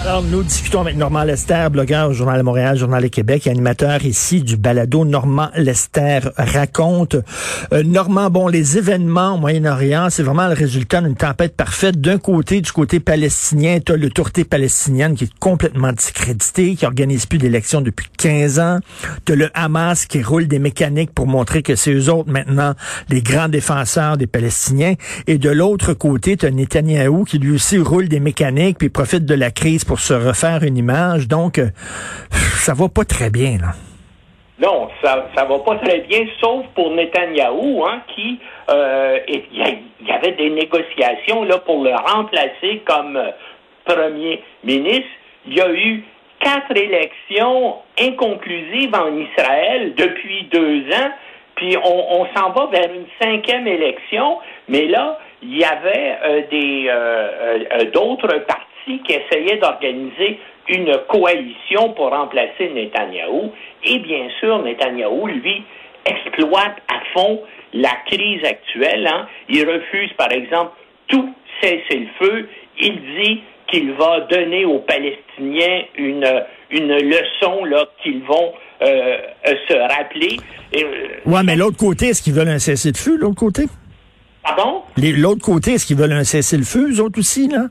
Alors, nous discutons avec Normand Lester, blogueur au Journal de Montréal, Journal de Québec, animateur ici du balado Normand Lester raconte. Euh, Normand, bon, les événements au Moyen-Orient, c'est vraiment le résultat d'une tempête parfaite. D'un côté, du côté palestinien, tu as l'autorité palestinienne qui est complètement discréditée, qui organise plus d'élections depuis 15 ans. Tu le Hamas qui roule des mécaniques pour montrer que c'est eux autres maintenant les grands défenseurs des Palestiniens. Et de l'autre côté, tu as Netanyahou qui lui aussi roule des mécaniques puis profite de la crise pour se refaire une image. Donc, euh, ça va pas très bien, là. Non, ça ça va pas très bien, sauf pour Netanyahou, hein, qui euh, il y, avait des négociations là pour le remplacer comme euh, premier ministre. Il y a eu quatre élections inconclusives en Israël depuis deux ans, puis on, s'en va vers une cinquième élection, mais là il y avait des d'autres partis qui essayait d'organiser une coalition pour remplacer Netanyahou. Et bien sûr, Netanyahou, lui, exploite à fond la crise actuelle. Hein. Il refuse, par exemple, tout cessez-le-feu. Il dit qu'il va donner aux Palestiniens une, une leçon là qu'ils vont euh, se rappeler. Oui, euh, ouais, mais l'autre côté, est-ce qu'ils veulent un cessez-le-feu, l'autre côté? Pardon? L'autre côté, est-ce qu'ils veulent un cessez-le-feu, eux autres aussi, là?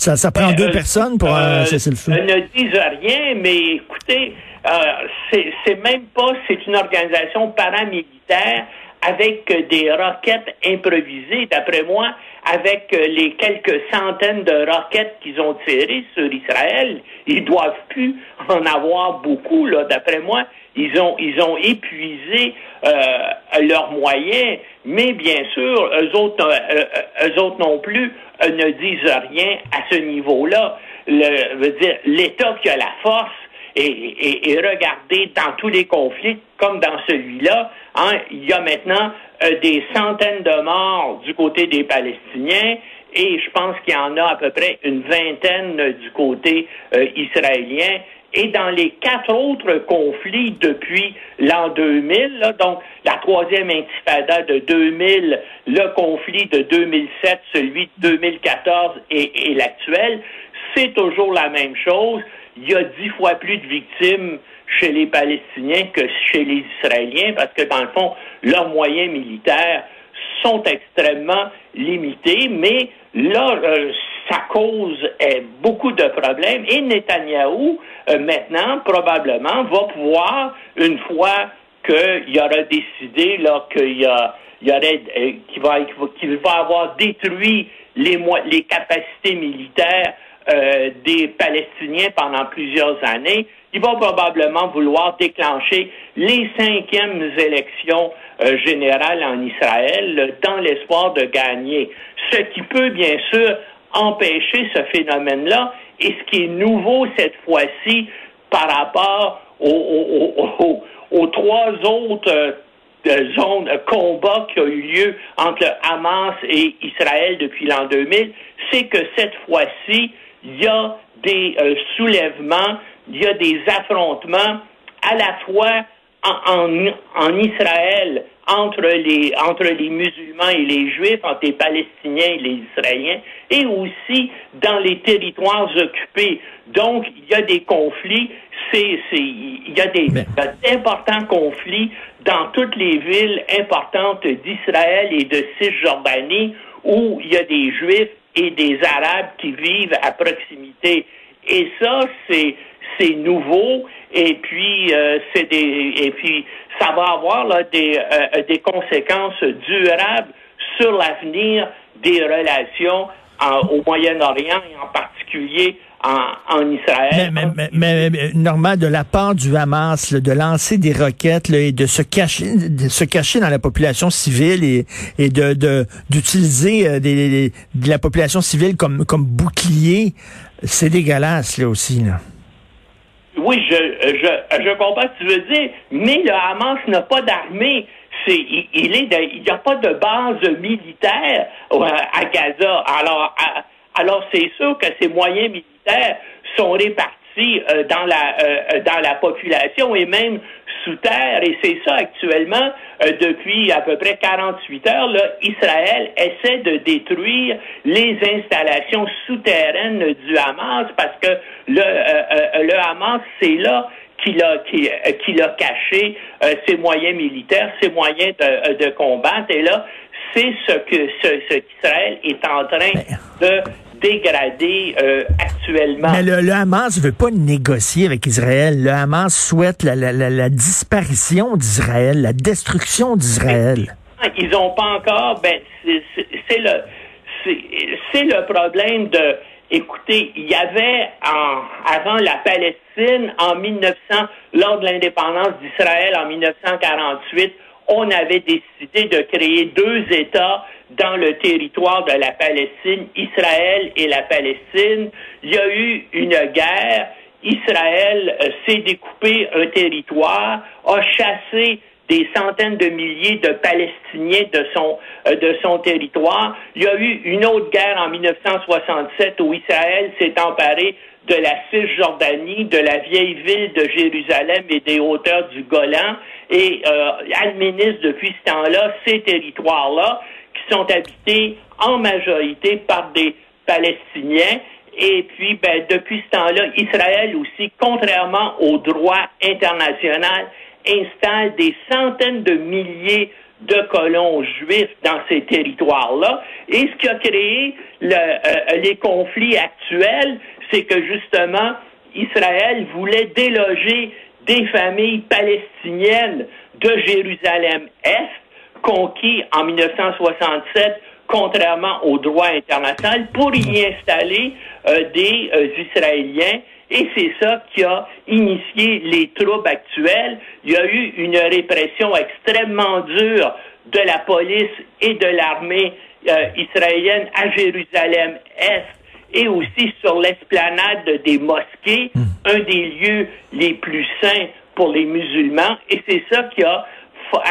Ça, ça prend deux euh, personnes pour euh, cesser le feu. ne disent rien, mais écoutez, euh, c'est même pas, c'est une organisation paramilitaire avec des roquettes improvisées. D'après moi, avec les quelques centaines de roquettes qu'ils ont tirées sur Israël, ils doivent plus en avoir beaucoup. Là, d'après moi, ils ont ils ont épuisé euh, leurs moyens, mais bien sûr, eux autres, eux autres non plus ne disent rien à ce niveau-là. Le, dire, l'État qui a la force et, regardez dans tous les conflits comme dans celui-là, hein, il y a maintenant euh, des centaines de morts du côté des Palestiniens et je pense qu'il y en a à peu près une vingtaine du côté euh, israélien. Et dans les quatre autres conflits depuis l'an 2000, donc la troisième intifada de 2000, le conflit de 2007, celui de 2014 et, et l'actuel, c'est toujours la même chose. Il y a dix fois plus de victimes chez les Palestiniens que chez les Israéliens parce que dans le fond, leurs moyens militaires sont extrêmement limités, mais là, euh, ça cause euh, beaucoup de problèmes et Netanyahou, euh, maintenant, probablement, va pouvoir, une fois qu'il aura décidé qu'il y qu'il va, va avoir détruit les, les capacités militaires des Palestiniens pendant plusieurs années, il va probablement vouloir déclencher les cinquièmes élections générales en Israël dans l'espoir de gagner. Ce qui peut bien sûr empêcher ce phénomène-là. Et ce qui est nouveau cette fois-ci par rapport aux, trois autres euh, zones, de combat qui ont eu lieu entre Hamas et Israël depuis l'an 2000, c'est que cette fois-ci, il y a des euh, soulèvements, il y a des affrontements à la fois en, Israël entre les, entre les musulmans et les juifs, entre les Palestiniens et les Israéliens, et aussi dans les territoires occupés. Donc, il y a des conflits, c'est, il y a des importants conflits dans toutes les villes importantes d'Israël et de Cisjordanie où il y a des juifs et des arabes qui vivent à proximité. Et ça, c'est, c'est nouveau et puis euh, c'est des et puis ça va avoir là, des, euh, des conséquences durables sur l'avenir des relations au Moyen-Orient et en particulier en, Israël. Mais, mais, mais, de la part du Hamas, de lancer des roquettes et de se cacher, de se cacher dans la population civile et, et de d'utiliser euh, des, de la population civile comme comme bouclier, c'est dégueulasse là aussi là. Oui, je, je, je comprends ce que tu veux dire, mais le Hamas n'a pas d'armée. C'est, il, n'y a pas de base militaire euh, à Gaza. Alors, alors c'est sûr que ces moyens militaires sont répartis aussi dans la dans la population et même sous terre. Et c'est ça actuellement depuis à peu près 48 heures. Là, Israël essaie de détruire les installations souterraines du Hamas parce que le le Hamas c'est là qu'il a, qu'il, a caché ses moyens militaires, ses moyens de, de combattre. Et là, c'est ce que ce, qu'Israël est en train de dégrader euh, actuellement. Mais le, Hamas ne veut pas négocier avec Israël. Le Hamas souhaite la, la, la, disparition d'Israël, la destruction d'Israël. Ils n'ont pas encore. Ben, c'est le c'est le problème de. Écoutez, il y avait en, avant la Palestine en 1900, lors de l'indépendance d'Israël en 1948, on avait décidé de créer deux États dans le territoire de la Palestine, Israël et la Palestine. Il y a eu une guerre. Israël euh, s'est découpé un territoire, a chassé des centaines de milliers de Palestiniens de son, euh, de son territoire. Il y a eu une autre guerre en 1967 où Israël s'est emparé de la Cisjordanie, de la vieille ville de Jérusalem et des hauteurs du Golan et euh, administre depuis ce temps-là ces territoires-là qui sont habités en majorité par des Palestiniens. Et puis, ben, depuis ce temps-là, Israël aussi, contrairement au droit international, installe des centaines de milliers de colons juifs dans ces territoires-là. Et ce qui a créé euh, les conflits actuels, c'est que justement, Israël voulait déloger des familles palestiniennes de Jérusalem-Est, conquis en 1967 contrairement au droit international, pour y installer euh, des euh, Israéliens. Et c'est ça qui a initié les troubles actuels. Il y a eu une répression extrêmement dure de la police et de l'armée euh, israélienne à Jérusalem-Est et aussi sur l'esplanade des mosquées, hmm. un des lieux les plus saints pour les musulmans. Et c'est ça qui a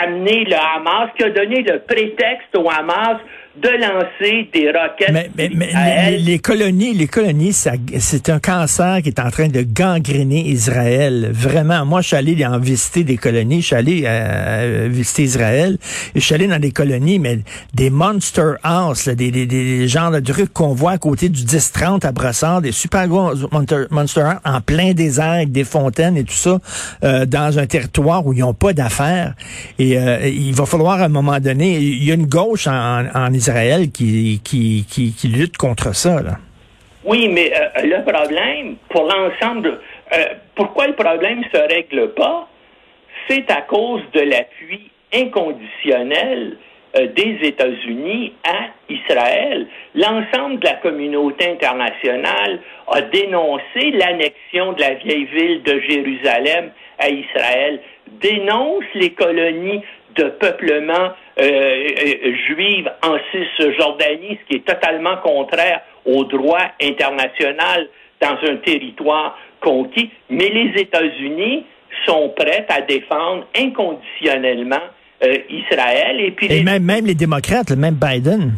amené le Hamas, qui a donné le prétexte au Hamas de lancer des roquettes. Mais, mais, mais les, colonies, les colonies, c'est un cancer qui est en train de gangréner Israël. Vraiment, moi, je suis allé en visiter des colonies, je suis allé euh, visiter Israël, et je suis allé dans des colonies, mais des monster house, des, des, des genres de trucs qu'on voit à côté du 10-30 à Brossard, des super gros monster, monster house en plein désert avec des fontaines et tout ça, euh, dans un territoire où ils n'ont pas d'affaires. Et euh, il va falloir à un moment donné, il y a une gauche en, en Israël Israël qui, lutte contre ça. Oui, mais euh, le problème, pour l'ensemble, euh, pourquoi le problème ne se règle pas, c'est à cause de l'appui inconditionnel euh, des États-Unis à Israël. L'ensemble de la communauté internationale a dénoncé l'annexion de la vieille ville de Jérusalem à Israël, dénonce les colonies de peuplement euh, euh, juive en Cisjordanie, ce qui est totalement contraire au droit international dans un territoire conquis. Mais les États-Unis sont prêts à défendre inconditionnellement euh, Israël. Et, puis même, même les démocrates, même Biden.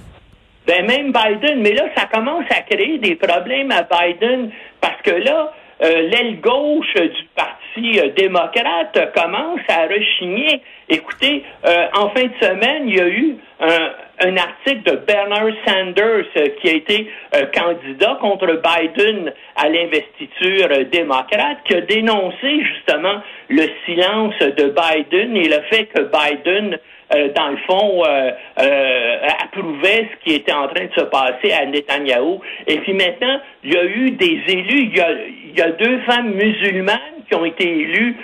Ben même Biden, mais là, ça commence à créer des problèmes à Biden parce que là, euh, l'aile gauche du Parti euh, démocrate commence à rechigner. Écoutez, euh, en fin de semaine, il y a eu un, article de Bernard Sanders qui a été candidat contre Biden à l'investiture démocrate, qui a dénoncé justement le silence de Biden et le fait que Biden euh, dans le fond, euh, euh, approuvait ce qui était en train de se passer à Netanyahou. Et puis maintenant, il y a eu des élus, il y a, il y a deux femmes musulmanes qui ont été élues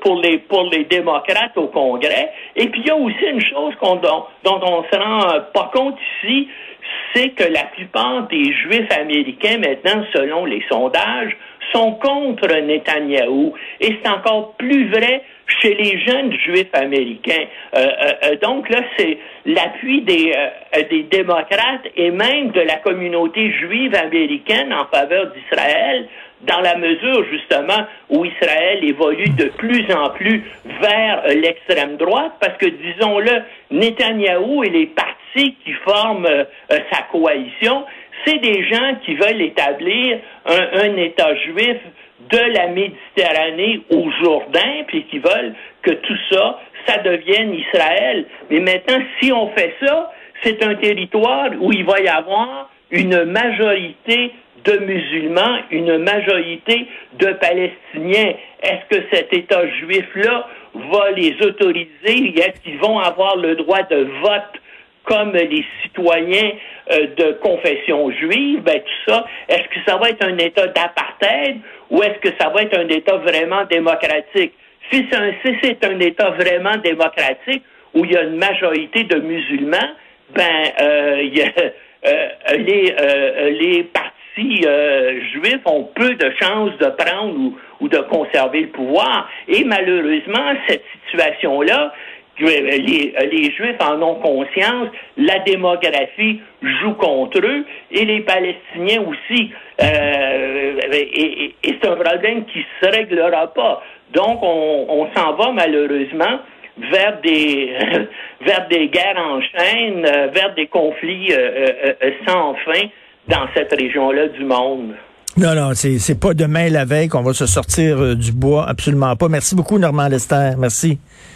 pour les pour les démocrates au Congrès. Et puis il y a aussi une chose dont, dont on se rend pas compte ici, c'est que la plupart des Juifs américains maintenant, selon les sondages, sont contre Netanyahou. Et c'est encore plus vrai chez les jeunes juifs américains. Euh, euh, euh, donc là, c'est l'appui des, des démocrates et même de la communauté juive américaine en faveur d'Israël, dans la mesure justement où Israël évolue de plus en plus vers l'extrême droite, parce que disons-le, Netanyahou et les partis qui forment sa coalition, c'est des gens qui veulent établir un, un État juif de la Méditerranée au Jourdain, puis qui veulent que tout ça, ça devienne Israël. Mais maintenant, si on fait ça, c'est un territoire où il va y avoir une majorité de musulmans, une majorité de Palestiniens. Est-ce que cet État juif-là va les autoriser? Est-ce qu'ils vont avoir le droit de vote comme les citoyens euh, de confession juive? Ben, tout ça, est-ce que ça va être un État d'apartheid ou est-ce que ça va être un État vraiment démocratique? Si c'est un, État vraiment démocratique où il y a une majorité de musulmans, ben, euh, y a, euh, les, euh, les euh, juifs ont peu de chances de prendre ou, de conserver le pouvoir. Et malheureusement, cette situation-là, les, les Juifs en ont conscience, la démographie joue contre eux et les Palestiniens aussi. Euh, et, c'est un problème qui se réglera pas. Donc, on, s'en va malheureusement vers des vers des guerres en chaîne, vers des conflits euh, euh, sans fin dans cette région-là du monde. Non, non, c'est, pas demain la veille qu'on va se sortir du bois, absolument pas. Merci beaucoup, Normand Lester. Merci.